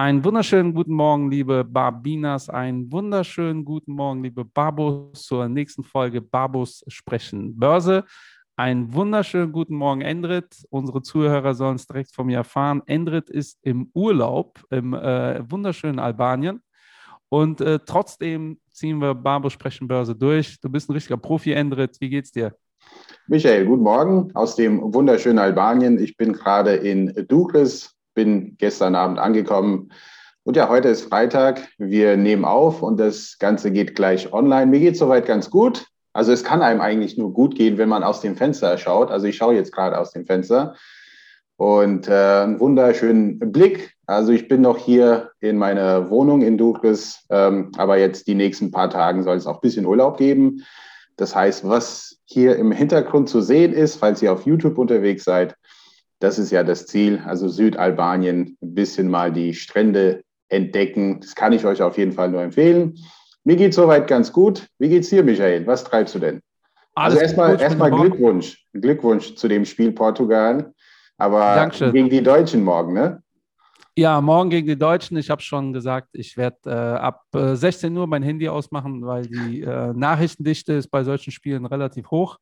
Einen wunderschönen guten Morgen, liebe Barbinas. Einen wunderschönen guten Morgen, liebe Babos, zur nächsten Folge Babos sprechen Börse. Einen wunderschönen guten Morgen, Endrit. Unsere Zuhörer sollen es direkt von mir erfahren. Endrit ist im Urlaub im äh, wunderschönen Albanien. Und äh, trotzdem ziehen wir Babos sprechen Börse durch. Du bist ein richtiger Profi, Endrit. Wie geht's dir? Michael, guten Morgen aus dem wunderschönen Albanien. Ich bin gerade in Dukris, bin gestern Abend angekommen. Und ja, heute ist Freitag. Wir nehmen auf und das Ganze geht gleich online. Mir geht soweit ganz gut. Also es kann einem eigentlich nur gut gehen, wenn man aus dem Fenster schaut. Also ich schaue jetzt gerade aus dem Fenster und äh, einen wunderschönen Blick. Also ich bin noch hier in meiner Wohnung in Dukris, ähm, aber jetzt die nächsten paar Tage soll es auch ein bisschen Urlaub geben. Das heißt, was hier im Hintergrund zu sehen ist, falls ihr auf YouTube unterwegs seid, das ist ja das Ziel, also Südalbanien, ein bisschen mal die Strände entdecken. Das kann ich euch auf jeden Fall nur empfehlen. Mir geht soweit ganz gut. Wie geht's dir, Michael? Was treibst du denn? Alles also erstmal erstmal Glückwunsch. Glückwunsch zu dem Spiel Portugal. Aber Dankeschön. gegen die Deutschen morgen, ne? Ja, morgen gegen die Deutschen. Ich habe schon gesagt, ich werde äh, ab äh, 16 Uhr mein Handy ausmachen, weil die äh, Nachrichtendichte ist bei solchen Spielen relativ hoch.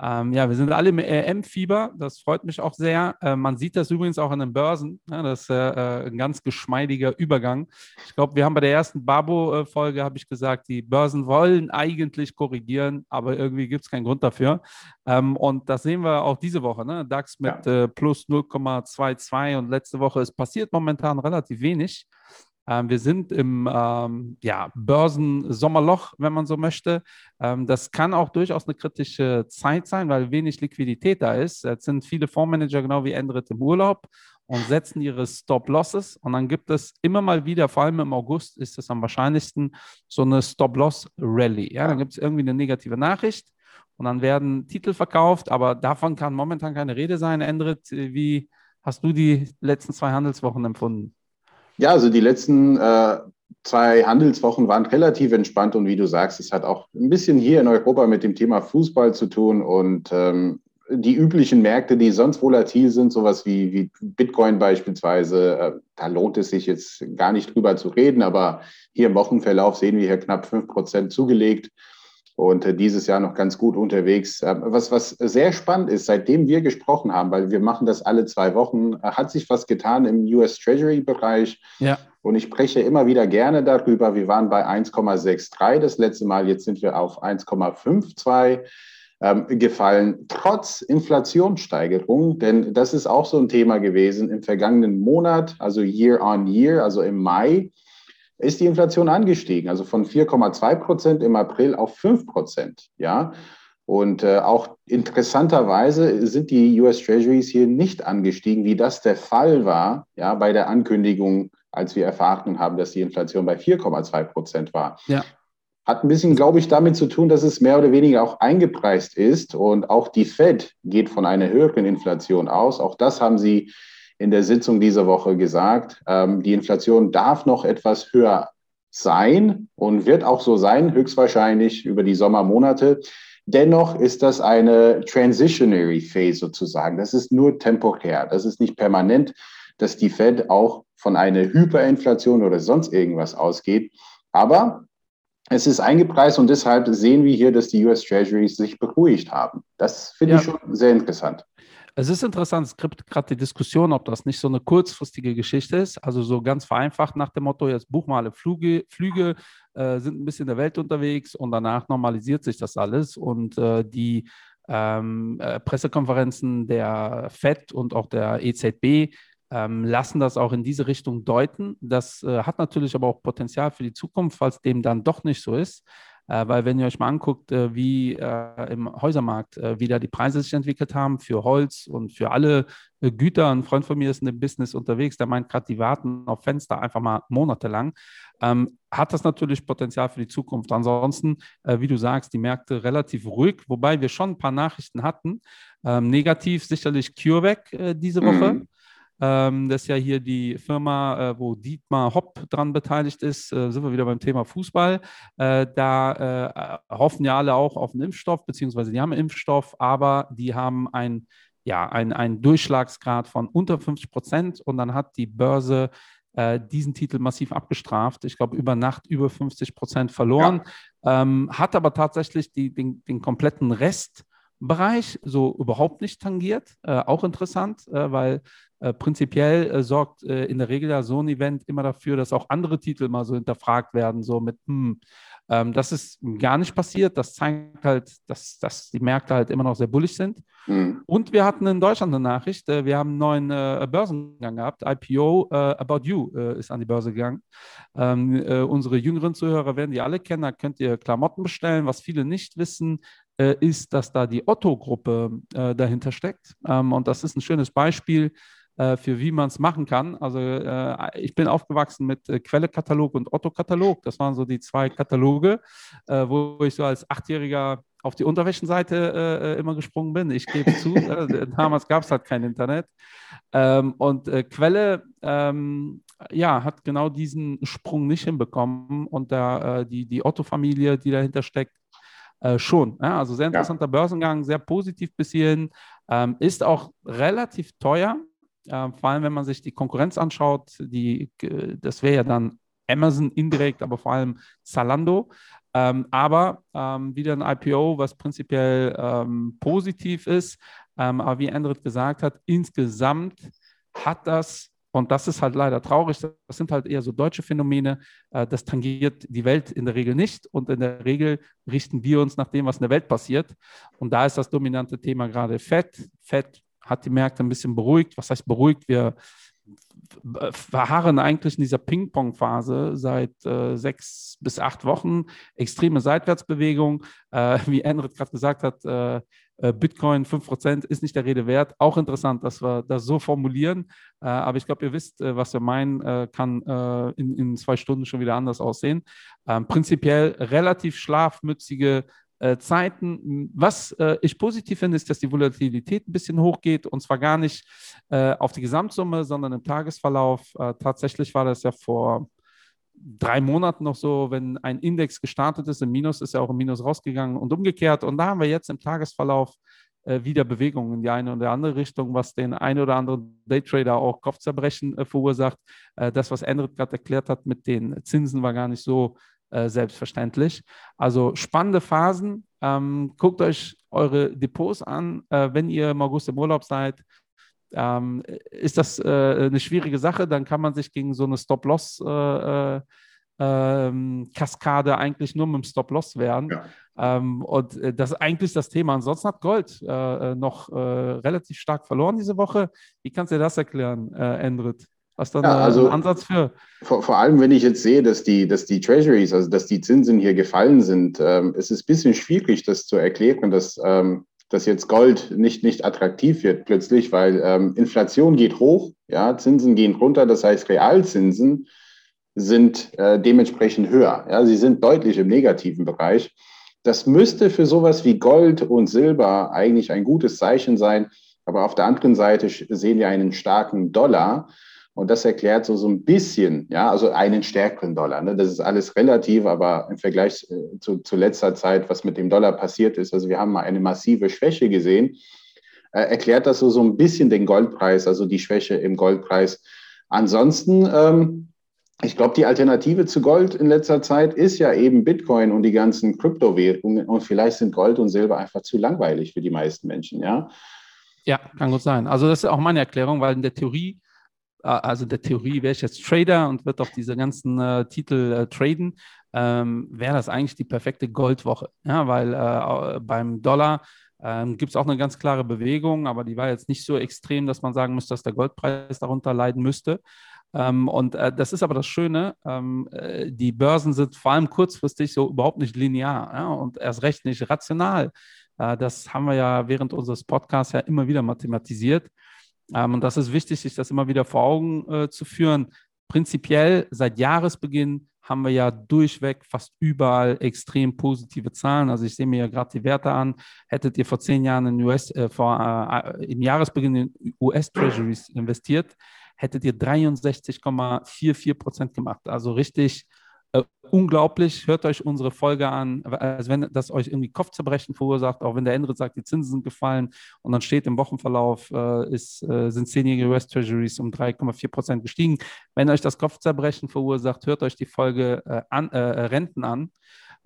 Ähm, ja, wir sind alle im EM-Fieber. Das freut mich auch sehr. Äh, man sieht das übrigens auch an den Börsen. Ja, das ist äh, ein ganz geschmeidiger Übergang. Ich glaube, wir haben bei der ersten Babo-Folge, habe ich gesagt, die Börsen wollen eigentlich korrigieren, aber irgendwie gibt es keinen Grund dafür. Ähm, und das sehen wir auch diese Woche. Ne? DAX mit ja. äh, plus 0,22 und letzte Woche, es passiert momentan relativ wenig. Ähm, wir sind im ähm, ja, Börsensommerloch, wenn man so möchte. Ähm, das kann auch durchaus eine kritische Zeit sein, weil wenig Liquidität da ist. Jetzt sind viele Fondsmanager genau wie Endrit im Urlaub und setzen ihre Stop-Losses. Und dann gibt es immer mal wieder, vor allem im August ist es am wahrscheinlichsten, so eine Stop-Loss-Rally. Ja, dann gibt es irgendwie eine negative Nachricht und dann werden Titel verkauft, aber davon kann momentan keine Rede sein. Endrit, wie hast du die letzten zwei Handelswochen empfunden? Ja, also die letzten äh, zwei Handelswochen waren relativ entspannt und wie du sagst, es hat auch ein bisschen hier in Europa mit dem Thema Fußball zu tun und ähm, die üblichen Märkte, die sonst volatil sind, sowas wie, wie Bitcoin beispielsweise, äh, da lohnt es sich jetzt gar nicht drüber zu reden, aber hier im Wochenverlauf sehen wir hier knapp fünf Prozent zugelegt und äh, dieses Jahr noch ganz gut unterwegs. Äh, was, was sehr spannend ist, seitdem wir gesprochen haben, weil wir machen das alle zwei Wochen, äh, hat sich was getan im US Treasury Bereich. Ja. Und ich spreche immer wieder gerne darüber. Wir waren bei 1,63 das letzte Mal, jetzt sind wir auf 1,52 ähm, gefallen, trotz Inflationssteigerung. Denn das ist auch so ein Thema gewesen im vergangenen Monat, also Year on Year, also im Mai ist die Inflation angestiegen, also von 4,2 Prozent im April auf 5 Prozent. Ja? Und äh, auch interessanterweise sind die US Treasuries hier nicht angestiegen, wie das der Fall war, ja, bei der Ankündigung, als wir erfahren haben, dass die Inflation bei 4,2 Prozent war. Ja. Hat ein bisschen, glaube ich, damit zu tun, dass es mehr oder weniger auch eingepreist ist. Und auch die Fed geht von einer höheren Inflation aus. Auch das haben sie in der Sitzung dieser Woche gesagt. Ähm, die Inflation darf noch etwas höher sein und wird auch so sein, höchstwahrscheinlich über die Sommermonate. Dennoch ist das eine transitionary phase sozusagen. Das ist nur temporär. Das ist nicht permanent, dass die Fed auch von einer Hyperinflation oder sonst irgendwas ausgeht. Aber es ist eingepreist und deshalb sehen wir hier, dass die US Treasuries sich beruhigt haben. Das finde ja. ich schon sehr interessant. Es ist interessant, es gibt gerade die Diskussion, ob das nicht so eine kurzfristige Geschichte ist. Also so ganz vereinfacht nach dem Motto, jetzt buch mal Flüge, Flüge äh, sind ein bisschen in der Welt unterwegs und danach normalisiert sich das alles. Und äh, die ähm, äh, Pressekonferenzen der FED und auch der EZB ähm, lassen das auch in diese Richtung deuten. Das äh, hat natürlich aber auch Potenzial für die Zukunft, falls dem dann doch nicht so ist. Äh, weil wenn ihr euch mal anguckt, äh, wie äh, im Häusermarkt, äh, wie da die Preise sich entwickelt haben für Holz und für alle äh, Güter, ein Freund von mir ist in dem Business unterwegs, der meint gerade, die warten auf Fenster einfach mal monatelang, ähm, hat das natürlich Potenzial für die Zukunft. Ansonsten, äh, wie du sagst, die Märkte relativ ruhig, wobei wir schon ein paar Nachrichten hatten. Ähm, negativ sicherlich CureVac diese Woche. Mhm. Ähm, das ist ja hier die Firma, äh, wo Dietmar Hopp dran beteiligt ist. Äh, sind wir wieder beim Thema Fußball. Äh, da äh, hoffen ja alle auch auf einen Impfstoff, beziehungsweise die haben einen Impfstoff, aber die haben ein, ja, ein, einen Durchschlagsgrad von unter 50 Prozent und dann hat die Börse äh, diesen Titel massiv abgestraft. Ich glaube, über Nacht über 50 Prozent verloren, ja. ähm, hat aber tatsächlich die, den, den kompletten Restbereich so überhaupt nicht tangiert. Äh, auch interessant, äh, weil äh, prinzipiell äh, sorgt äh, in der Regel ja so ein Event immer dafür, dass auch andere Titel mal so hinterfragt werden, so mit, hm, ähm, das ist gar nicht passiert. Das zeigt halt, dass, dass die Märkte halt immer noch sehr bullig sind. Mhm. Und wir hatten in Deutschland eine Nachricht. Äh, wir haben einen neuen Börsengang gehabt. IPO About You ist an die Börse gegangen. Ähm, äh, unsere jüngeren Zuhörer werden die alle kennen. Da könnt ihr Klamotten bestellen. Was viele nicht wissen, äh, ist, dass da die Otto-Gruppe dahinter steckt. Ähm, und das ist ein schönes Beispiel äh, für wie man es machen kann. Also äh, ich bin aufgewachsen mit äh, Quelle-Katalog und Otto-Katalog. Das waren so die zwei Kataloge, äh, wo ich so als Achtjähriger auf die Unterwäschenseite äh, äh, immer gesprungen bin. Ich gebe zu, damals gab es halt kein Internet. Ähm, und Quelle ähm, ja, hat genau diesen Sprung nicht hinbekommen. Und da, die, die Otto-Familie, die dahinter steckt, äh, schon. Ja, also sehr interessanter ja. Börsengang, sehr positiv bis hierhin. Ähm, ist auch relativ teuer. Äh, vor allem, wenn man sich die Konkurrenz anschaut, die, das wäre ja dann Amazon indirekt, aber vor allem Zalando. Ähm, aber ähm, wieder ein IPO, was prinzipiell ähm, positiv ist. Ähm, aber wie Andret gesagt hat, insgesamt hat das, und das ist halt leider traurig, das sind halt eher so deutsche Phänomene, äh, das tangiert die Welt in der Regel nicht. Und in der Regel richten wir uns nach dem, was in der Welt passiert. Und da ist das dominante Thema gerade Fett. Fett hat die Märkte ein bisschen beruhigt. Was heißt beruhigt? Wir verharren eigentlich in dieser Ping-Pong-Phase seit äh, sechs bis acht Wochen. Extreme Seitwärtsbewegung. Äh, wie Enrit gerade gesagt hat, äh, Bitcoin 5% ist nicht der Rede wert. Auch interessant, dass wir das so formulieren. Äh, aber ich glaube, ihr wisst, äh, was wir meinen, kann in, in, zwei Stunden schon wieder anders aussehen. Ähm, prinzipiell relativ schlafmützige äh, Zeiten. Was äh, ich positiv finde, ist, dass die Volatilität ein bisschen hochgeht und zwar gar nicht äh, auf die Gesamtsumme, sondern im Tagesverlauf. Äh, tatsächlich war das ja vor drei Monaten noch so, wenn ein Index gestartet ist, im Minus ist er auch im Minus rausgegangen und umgekehrt. Und da haben wir jetzt im Tagesverlauf äh, wieder Bewegungen in die eine oder andere Richtung, was den einen oder anderen Daytrader auch Kopfzerbrechen äh, verursacht. das, was Enrit gerade erklärt hat mit den Zinsen, war gar nicht so äh, selbstverständlich. Also spannende Phasen. Ähm, guckt euch eure Depots an, äh, wenn ihr im August im Urlaub seid. Ähm, ist das äh, eine schwierige Sache, dann kann man sich gegen so eine Stop-Loss äh, äh, ähm, Kaskade eigentlich nur mit dem Stop-Loss wehren. Ja. Ähm, und das ist eigentlich das Thema. Ansonsten hat Gold äh, noch äh, relativ stark verloren diese Woche. Wie kannst du dir das erklären, äh, Endrit? Was dann ja, also, ein Ansatz für? Vor, vor, allem, wenn ich jetzt sehe, dass die, dass die Treasuries, also dass die Zinsen hier gefallen sind, ähm, es ist ein bisschen schwierig, das zu erklären, dass, ähm, dass jetzt Gold nicht, nicht attraktiv wird plötzlich, weil ähm, Inflation geht hoch, ja, Zinsen gehen runter, das heißt Realzinsen sind äh, dementsprechend höher. Ja, sie sind deutlich im negativen Bereich. Das müsste für sowas wie Gold und Silber eigentlich ein gutes Zeichen sein. Aber auf der anderen Seite sehen wir einen starken Dollar. Und das erklärt so, so ein bisschen, ja, also einen stärkeren Dollar. Ne? Das ist alles relativ, aber im Vergleich äh, zu, zu letzter Zeit, was mit dem Dollar passiert ist, also wir haben mal eine massive Schwäche gesehen, äh, erklärt das so, so ein bisschen den Goldpreis, also die Schwäche im Goldpreis. Ansonsten, ähm, ich glaube, die Alternative zu Gold in letzter Zeit ist ja eben Bitcoin und die ganzen Kryptowährungen. Und vielleicht sind Gold und Silber einfach zu langweilig für die meisten Menschen, ja. Ja, kann gut sein. Also das ist auch meine Erklärung, weil in der Theorie also der Theorie wäre ich jetzt Trader und würde auf diese ganzen äh, Titel äh, traden, ähm, wäre das eigentlich die perfekte Goldwoche. Ja, weil äh, beim Dollar ähm, gibt es auch eine ganz klare Bewegung, aber die war jetzt nicht so extrem, dass man sagen müsste, dass der Goldpreis darunter leiden müsste. Ähm, und äh, das ist aber das Schöne, ähm, äh, die Börsen sind vor allem kurzfristig so überhaupt nicht linear ja, und erst recht nicht rational. Äh, das haben wir ja während unseres Podcasts ja immer wieder mathematisiert. Ähm, und das ist wichtig, sich das immer wieder vor Augen äh, zu führen. Prinzipiell seit Jahresbeginn haben wir ja durchweg fast überall extrem positive Zahlen. Also ich sehe mir ja gerade die Werte an. Hättet ihr vor zehn Jahren in US, äh, vor, äh, im Jahresbeginn in US-Treasuries investiert, hättet ihr 63,44 Prozent gemacht. Also richtig Äh, unglaublich, hört euch unsere Folge an, als wenn das euch irgendwie Kopfzerbrechen verursacht, auch wenn der Endrit sagt, die Zinsen sind gefallen und dann steht im Wochenverlauf, äh, ist, äh, sind zehnjährige US Treasuries um 3,4 Prozent gestiegen. Wenn euch das Kopfzerbrechen verursacht, hört euch die Folge äh, an, äh, Renten an.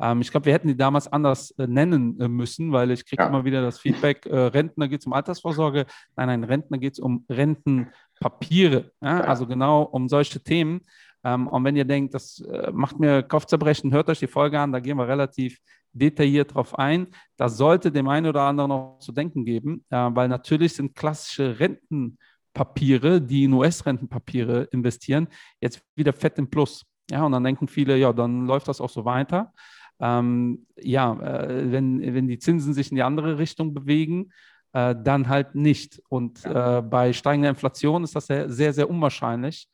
Ähm, ich glaube, wir hätten die damals anders äh, nennen äh, müssen, weil ich kriege ja. immer wieder das Feedback, äh, Rentner geht es um Altersvorsorge. Nein, nein, Rentner geht es um Rentenpapiere. Ja. Also genau um solche Themen. Ähm, und wenn ihr denkt, das äh, macht mir Kopfzerbrechen, hört euch die Folge an, da gehen wir relativ detailliert drauf ein. Das sollte dem einen oder anderen noch zu denken geben, äh, weil natürlich sind klassische Rentenpapiere, die in US-Rentenpapiere investieren, jetzt wieder fett im Plus. Ja, und dann denken viele, ja, dann läuft das auch so weiter. Ähm, ja, äh, wenn, wenn die Zinsen sich in die andere Richtung bewegen, äh, dann halt nicht. Und äh, bei steigender Inflation ist das sehr, sehr, sehr unwahrscheinlich.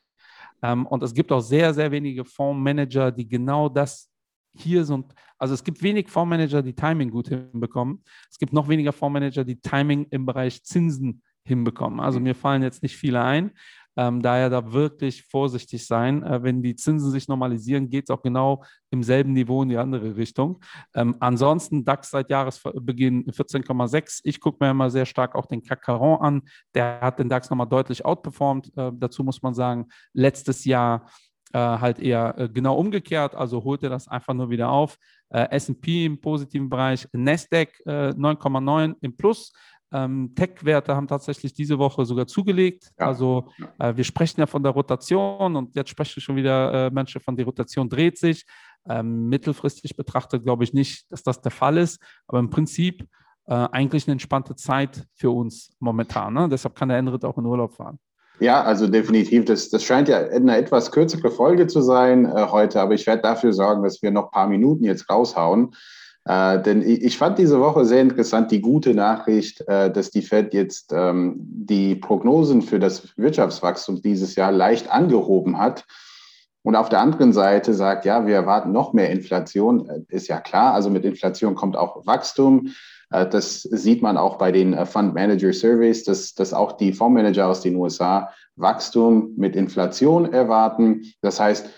Ähm, und es gibt auch sehr, sehr wenige Fondsmanager, die genau das hier sind. Also es gibt wenig Fondsmanager, die Timing gut hinbekommen. Es gibt noch weniger Fondsmanager, die Timing im Bereich Zinsen hinbekommen. Also mir fallen jetzt nicht viele ein. Ähm, daher da wirklich vorsichtig sein. Äh, wenn die Zinsen sich normalisieren, geht es auch genau im selben Niveau in die andere Richtung. Ähm, ansonsten DAX seit Jahresbeginn 14,6. Ich gucke mir immer sehr stark auch den CAC Caron an. Der hat den DAX nochmal deutlich outperformed. Äh, dazu muss man sagen, letztes Jahr äh, halt eher äh, genau umgekehrt, also holt er das einfach nur wieder auf. Äh, SP im positiven Bereich, Nasdaq 9,9 äh, im Plus, ähm, Tech-Werte haben tatsächlich diese Woche sogar zugelegt. Ja. Also äh, wir sprechen ja von der Rotation und jetzt sprechen schon wieder äh, Menschen von der Rotation dreht sich. Ähm, mittelfristig betrachtet glaube ich nicht, dass das der Fall ist, aber im Prinzip äh, eigentlich eine entspannte Zeit für uns momentan. Ne? Deshalb kann der Enrit auch in Urlaub fahren. Ja, also definitiv. Das, das scheint ja eine etwas kürzere Folge zu sein äh, heute, aber ich werde dafür sorgen, dass wir noch ein paar Minuten jetzt raushauen. Äh, denn ich fand diese Woche sehr interessant die gute Nachricht, äh, dass die Fed jetzt ähm, die Prognosen für das Wirtschaftswachstum dieses Jahr leicht angehoben hat. Und auf der anderen Seite sagt, ja, wir erwarten noch mehr Inflation. Äh, ist ja klar, also mit Inflation kommt auch Wachstum. Äh, das sieht man auch bei den äh, Fund Manager Surveys, dass, dass auch die Fondsmanager aus den USA Wachstum mit Inflation erwarten. Das heißt,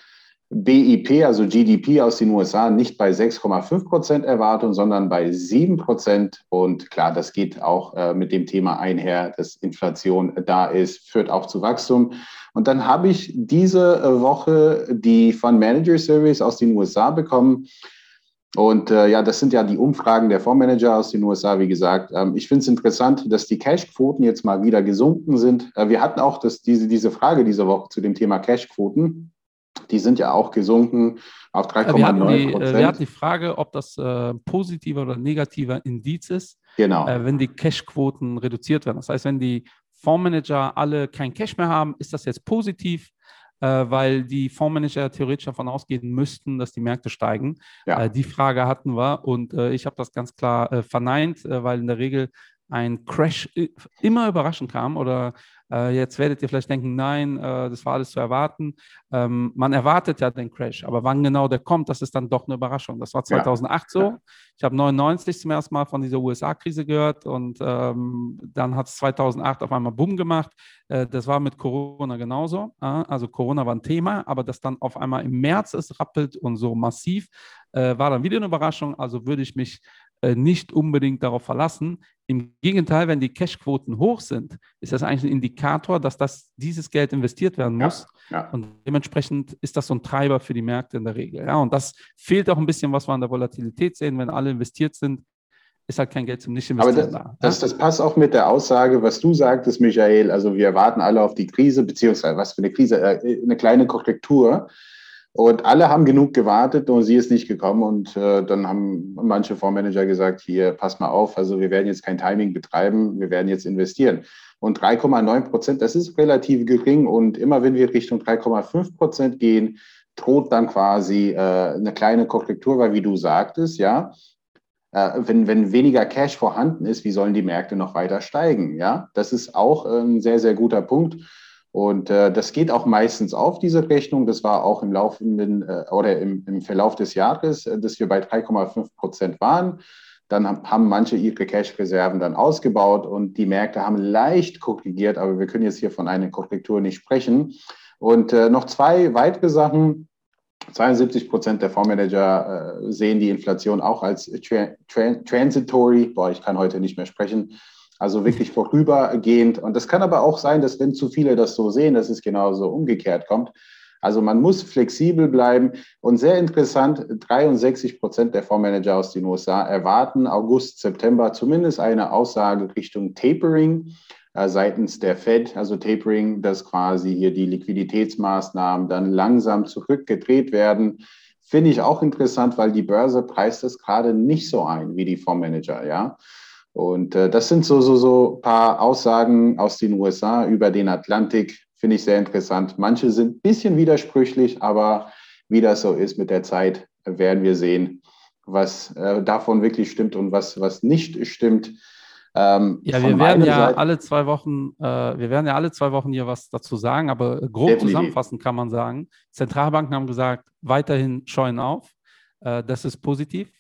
BIP, also GDP aus den USA, nicht bei 6,5 Prozent Erwartung, sondern bei 7 Prozent. Und klar, das geht auch äh, mit dem Thema einher, dass Inflation da ist, führt auch zu Wachstum. Und dann habe ich diese äh, Woche die Fund Manager Surveys aus den USA bekommen. Und äh, ja, das sind ja die Umfragen der Fondsmanager aus den USA, wie gesagt. Ähm, ich finde es interessant, dass die Cash-Quoten jetzt mal wieder gesunken sind. Äh, wir hatten auch das, diese, diese Frage diese Woche zu dem Thema Cash-Quoten. Die sind ja auch gesunken auf 3,9 äh, Prozent. Wir hatten die Frage, ob das äh, positiver oder negativer Indiz ist, genau. äh, wenn die Cash-Quoten reduziert werden. Das heißt, wenn die Fondsmanager alle kein Cash mehr haben, ist das jetzt positiv, äh, weil die Fondsmanager theoretisch davon ausgehen müssten, dass die Märkte steigen. Ja. Äh, die Frage hatten wir und äh, ich habe das ganz klar verneint, weil in der Regel ein Crash immer überraschend kam oder äh, jetzt werdet ihr vielleicht denken, nein, äh, das war alles zu erwarten. Ähm, man erwartet ja den Crash, aber wann genau der kommt, das ist dann doch eine Überraschung. Das war 2008 ja. so. Ich habe 99 zum ersten Mal von dieser USA-Krise gehört und ähm, dann hat es 2008 auf einmal Boom gemacht. Äh, das war mit Corona genauso. also Corona war ein Thema, aber das dann auf einmal im März es rappelt und so massiv, äh, war dann wieder eine Überraschung. Also würde ich mich äh, nicht unbedingt darauf verlassen. Im Gegenteil, wenn die Cashquoten hoch sind, ist das eigentlich ein Indikator, dass das, dieses Geld investiert werden muss. Ja, ja. Und dementsprechend ist das so ein Treiber für die Märkte in der Regel. Ja, und das fehlt auch ein bisschen, was wir an der Volatilität sehen. Wenn alle investiert sind, ist halt kein Geld zum Nicht-Investieren da. Das, das, passt auch mit der Aussage, was du sagtest, Michael. Also wir warten alle auf die Krise, beziehungsweise was für eine Krise, äh, eine kleine Korrektur. Und alle haben genug gewartet und sie ist nicht gekommen. Und äh, dann haben manche Fondsmanager gesagt, hier, pass mal auf, also wir werden jetzt kein Timing betreiben, wir werden jetzt investieren. Und 3,9 Prozent, das ist relativ gering. Und immer wenn wir Richtung 3,5 Prozent gehen, droht dann quasi äh, eine kleine Korrektur, weil wie du sagtest, ja, äh, wenn, wenn weniger Cash vorhanden ist, wie sollen die Märkte noch weiter steigen? Ja, das ist auch ein sehr, sehr guter Punkt. Und äh, das geht auch meistens auf, diese Rechnung. Das war auch im laufenden äh, oder im, im, Verlauf des Jahres, äh, dass wir bei 3,5 Prozent waren. Dann haben manche ihre Cash-Reserven dann ausgebaut und die Märkte haben leicht korrigiert, aber wir können jetzt hier von einer Korrektur nicht sprechen. Und äh, noch zwei weitere Sachen. 72 Prozent der Fondsmanager äh, sehen die Inflation auch als tra tra transitory. Boah, ich kann heute nicht mehr sprechen. Also wirklich vorübergehend. Und das kann aber auch sein, dass wenn zu viele das so sehen, dass es genauso umgekehrt kommt. Also man muss flexibel bleiben. Und sehr interessant, 63 Prozent der Fondsmanager aus den USA erwarten August, September zumindest eine Aussage Richtung Tapering äh, seitens der Fed, also Tapering, dass quasi hier die Liquiditätsmaßnahmen dann langsam zurückgedreht werden. Finde ich auch interessant, weil die Börse preist das gerade nicht so ein wie die Fondsmanager, ja. Und äh, das sind so, so, so ein paar Aussagen aus den USA über den Atlantik, finde ich sehr interessant. Manche sind ein bisschen widersprüchlich, aber wie das so ist mit der Zeit, werden wir sehen, was äh, davon wirklich stimmt und was, was nicht stimmt. Ähm, ja, wir werden ja Seite, alle zwei Wochen, äh, wir werden ja alle zwei Wochen hier was dazu sagen, aber grob definitiv. zusammenfassend kann man sagen, Zentralbanken haben gesagt, weiterhin scheuen auf. Äh, das ist positiv.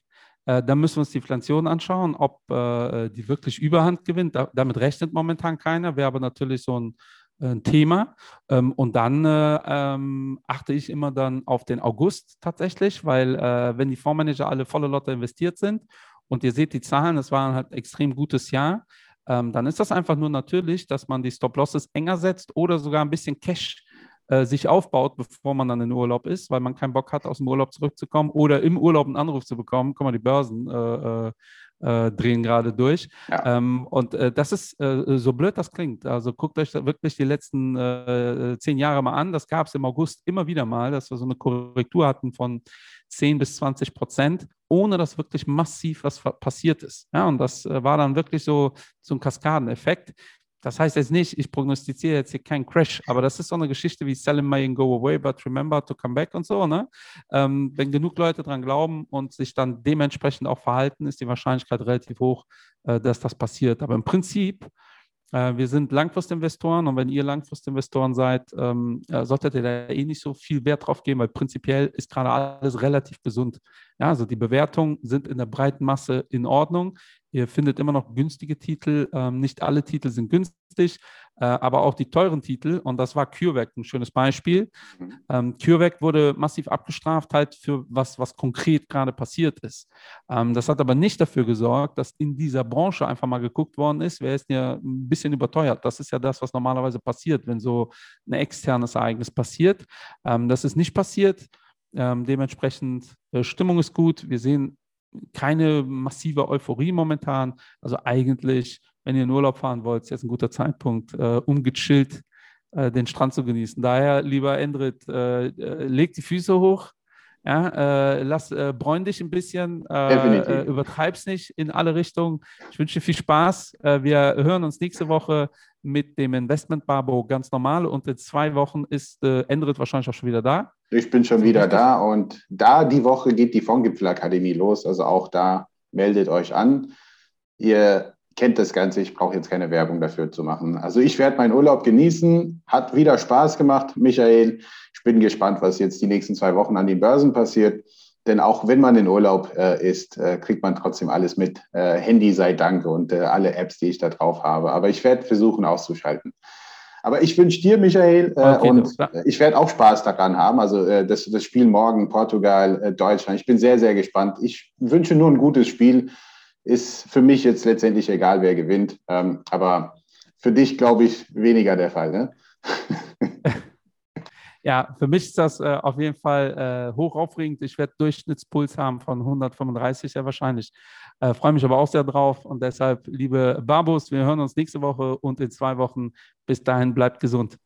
Äh, dann müssen wir uns die Inflation anschauen, ob äh, die wirklich Überhand gewinnt. Da, damit rechnet momentan keiner, wäre aber natürlich so ein ein Thema. Ähm, und dann äh, ähm, achte ich immer dann auf den August tatsächlich, weil äh, wenn die Fondsmanager alle volle Lotte investiert sind und ihr seht die Zahlen, es war halt ein extrem gutes Jahr, ähm, dann ist das einfach nur natürlich, dass man die Stop-Losses enger setzt oder sogar ein bisschen Cash äh, sich aufbaut, bevor man dann in Urlaub ist, weil man keinen Bock hat, aus dem Urlaub zurückzukommen oder im Urlaub einen Anruf zu bekommen. Guck mal, die Börsen äh, äh äh, drehen gerade durch. Ja. Ähm, und äh, das ist äh, so blöd das klingt. Also guckt euch wirklich die letzten äh, zehn Jahre mal an. Das gab es im August immer wieder mal, dass wir so eine Korrektur hatten von 10 bis 20 Prozent, ohne dass wirklich massiv was passiert ist. Ja, und das war dann wirklich so, so ein Kaskadeneffekt. Das heißt jetzt nicht, ich prognostiziere jetzt hier keinen Crash, aber das ist so eine Geschichte wie Sell in May and Go Away, but remember to come back und so. Ne? Ähm, wenn genug Leute dran glauben und sich dann dementsprechend auch verhalten, ist die Wahrscheinlichkeit relativ hoch, äh, dass das passiert. Aber im Prinzip, äh, wir sind Langfristinvestoren und wenn ihr Langfristinvestoren seid, ähm, äh, solltet ihr da eh nicht so viel Wert drauf geben, weil prinzipiell ist gerade alles relativ gesund. Ja, also die Bewertungen sind in der breiten Masse in Ordnung. Ihr findet immer noch günstige Titel. Ähm, nicht alle Titel sind günstig, äh, aber auch die teuren Titel. Und das war CureVac ein schönes Beispiel. Mhm. Ähm, CureVac wurde massiv abgestraft, halt für was, was konkret gerade passiert ist. Ähm, das hat aber nicht dafür gesorgt, dass in dieser Branche einfach mal geguckt worden ist, wer ist ja ein bisschen überteuert. Das ist ja das, was normalerweise passiert, wenn so ein externes Ereignis passiert. Ähm, das ist nicht passiert. Ähm, dementsprechend äh, Stimmung ist gut. Wir sehen keine massive Euphorie momentan. Also eigentlich, wenn ihr in Urlaub fahren wollt, ist jetzt ein guter Zeitpunkt, äh, um gechillt äh, den Strand zu genießen. Daher, lieber Endrit, äh, äh leg die Füße hoch. Ja, äh, lass, äh, bräun dich ein bisschen, äh, übertreib's nicht in alle Richtungen. Ich wünsche dir viel Spaß. wir hören uns nächste Woche mit dem Investment Barbo ganz normal und in zwei Wochen ist äh, Endrit wahrscheinlich auch schon wieder da. Ich bin schon wieder da und da die Woche geht die Fondgipfelakademie los. Also auch da meldet euch an. Ihr kennt das Ganze, ich brauche jetzt keine Werbung dafür zu machen. Also ich werde meinen Urlaub genießen, hat wieder Spaß gemacht, Michael. Ich bin gespannt, was jetzt die nächsten zwei Wochen an den Börsen passiert. Denn auch wenn man in Urlaub äh, ist, äh, kriegt man trotzdem alles mit. Äh, Handy sei Dank und äh, alle Apps, die ich da drauf habe. Aber ich werde versuchen auszuschalten. Aber ich wünsche dir, Michael, äh, okay, und ich werde auch Spaß daran haben. Also äh, das, das Spiel morgen, Portugal, Deutschland. Ich bin sehr, sehr gespannt. Ich wünsche nur ein gutes Spiel. Ist für mich jetzt letztendlich egal, wer gewinnt. Ähm, aber für dich, glaube ich, weniger der Fall. Ne? Ja, für mich ist das äh, auf jeden Fall äh, hochaufregend. Ich werde Durchschnittspuls haben von 135 sehr wahrscheinlich. Äh, Freue mich aber auch sehr drauf und deshalb, liebe Babus, wir hören uns nächste Woche und in zwei Wochen. Bis dahin, bleibt gesund.